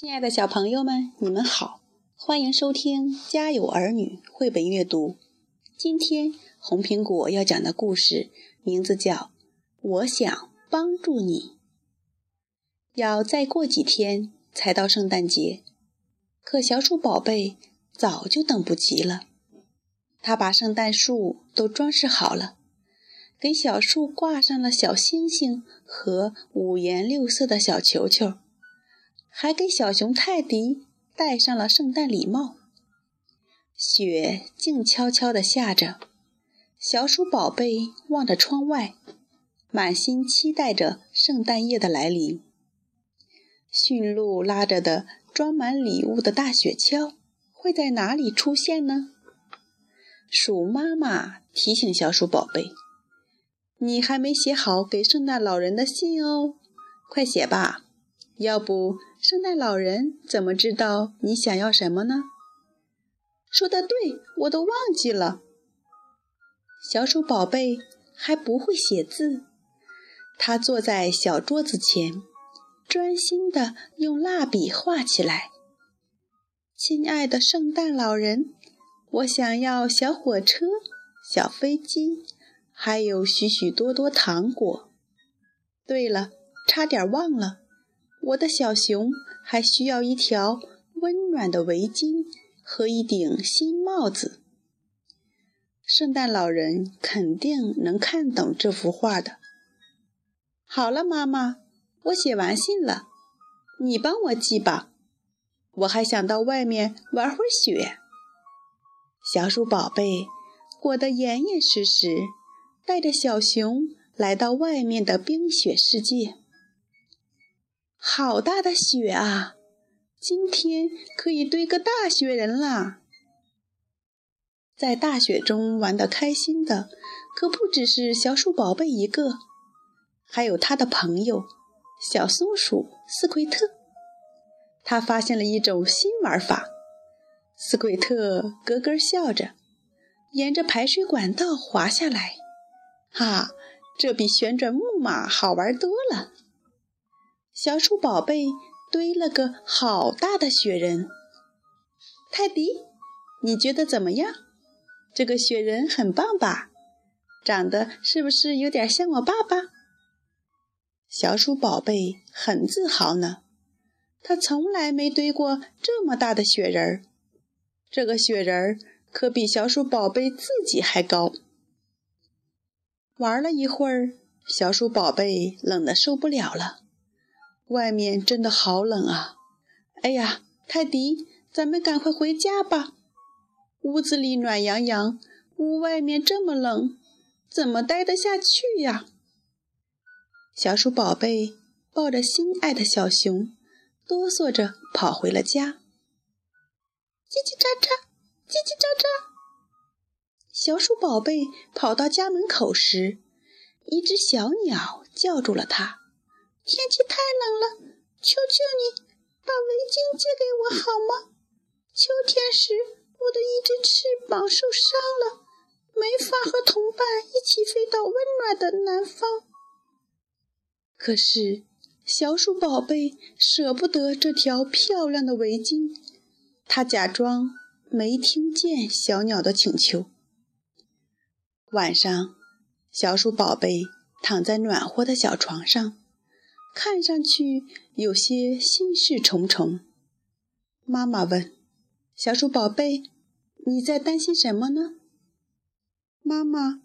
亲爱的小朋友们，你们好，欢迎收听《家有儿女》绘本阅读。今天红苹果要讲的故事名字叫《我想帮助你》。要再过几天才到圣诞节，可小鼠宝贝早就等不及了。他把圣诞树都装饰好了，给小树挂上了小星星和五颜六色的小球球。还给小熊泰迪戴上了圣诞礼帽。雪静悄悄地下着，小鼠宝贝望着窗外，满心期待着圣诞夜的来临。驯鹿拉着的装满礼物的大雪橇会在哪里出现呢？鼠妈妈提醒小鼠宝贝：“你还没写好给圣诞老人的信哦，快写吧，要不……”圣诞老人怎么知道你想要什么呢？说的对，我都忘记了。小鼠宝贝还不会写字，他坐在小桌子前，专心地用蜡笔画起来。亲爱的圣诞老人，我想要小火车、小飞机，还有许许多多糖果。对了，差点忘了。我的小熊还需要一条温暖的围巾和一顶新帽子。圣诞老人肯定能看懂这幅画的。好了，妈妈，我写完信了，你帮我寄吧。我还想到外面玩会儿雪。小鼠宝贝裹得严严实实，带着小熊来到外面的冰雪世界。好大的雪啊！今天可以堆个大雪人啦！在大雪中玩得开心的可不只是小鼠宝贝一个，还有他的朋友小松鼠斯奎特。他发现了一种新玩法，斯奎特咯咯笑着，沿着排水管道滑下来。哈，这比旋转木马好玩多了。小鼠宝贝堆了个好大的雪人，泰迪，你觉得怎么样？这个雪人很棒吧？长得是不是有点像我爸爸？小鼠宝贝很自豪呢，他从来没堆过这么大的雪人儿。这个雪人儿可比小鼠宝贝自己还高。玩了一会儿，小鼠宝贝冷得受不了了。外面真的好冷啊！哎呀，泰迪，咱们赶快回家吧。屋子里暖洋洋，屋外面这么冷，怎么待得下去呀？小鼠宝贝抱着心爱的小熊，哆嗦着跑回了家。叽叽喳喳，叽叽喳喳。小鼠宝贝跑到家门口时，一只小鸟叫住了它。天气太冷了，求求你把围巾借给我好吗？秋天时我的一只翅膀受伤了，没法和同伴一起飞到温暖的南方。可是小鼠宝贝舍不得这条漂亮的围巾，它假装没听见小鸟的请求。晚上，小鼠宝贝躺在暖和的小床上。看上去有些心事重重。妈妈问：“小鼠宝贝，你在担心什么呢？”妈妈，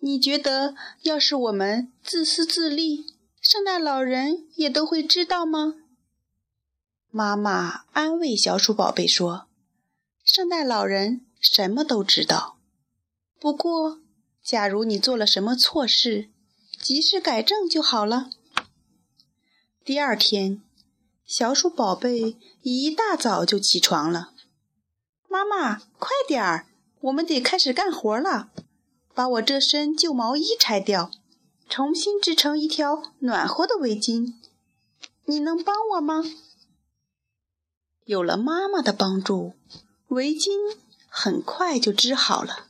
你觉得要是我们自私自利，圣诞老人也都会知道吗？妈妈安慰小鼠宝贝说：“圣诞老人什么都知道。不过，假如你做了什么错事，及时改正就好了。”第二天，小鼠宝贝一大早就起床了。妈妈，快点儿，我们得开始干活了。把我这身旧毛衣拆掉，重新织成一条暖和的围巾。你能帮我吗？有了妈妈的帮助，围巾很快就织好了。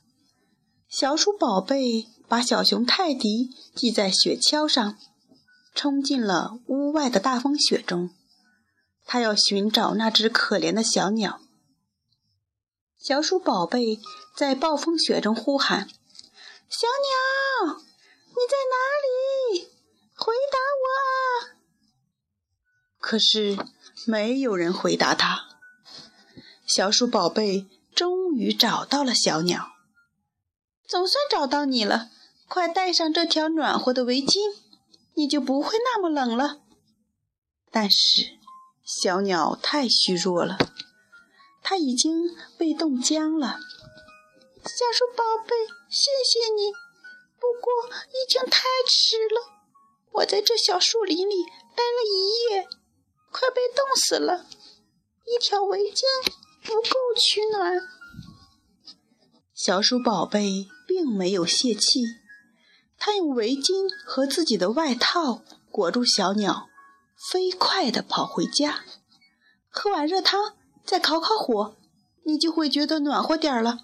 小鼠宝贝把小熊泰迪系在雪橇上。冲进了屋外的大风雪中，他要寻找那只可怜的小鸟。小鼠宝贝在暴风雪中呼喊：“小鸟，你在哪里？回答我！”可是没有人回答他。小鼠宝贝终于找到了小鸟，总算找到你了！快戴上这条暖和的围巾，你就不会那么冷了。但是小鸟太虚弱了，它已经被冻僵了。小鼠宝贝，谢谢你，不过已经太迟了。我在这小树林里待了一夜，快被冻死了。一条围巾。不够取暖，小鼠宝贝并没有泄气，他用围巾和自己的外套裹住小鸟，飞快地跑回家。喝碗热汤，再烤烤火，你就会觉得暖和点儿了。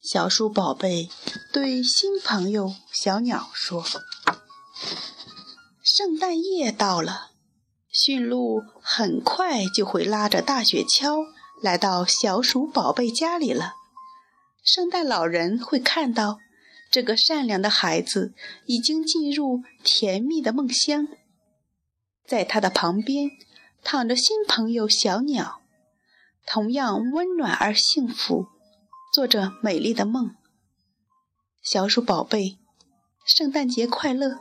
小鼠宝贝对新朋友小鸟说：“圣诞夜到了，驯鹿很快就会拉着大雪橇。”来到小鼠宝贝家里了，圣诞老人会看到这个善良的孩子已经进入甜蜜的梦乡，在他的旁边躺着新朋友小鸟，同样温暖而幸福，做着美丽的梦。小鼠宝贝，圣诞节快乐！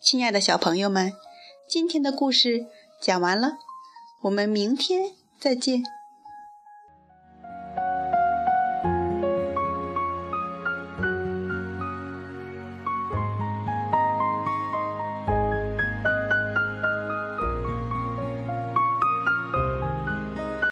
亲爱的小朋友们，今天的故事讲完了，我们明天。再见。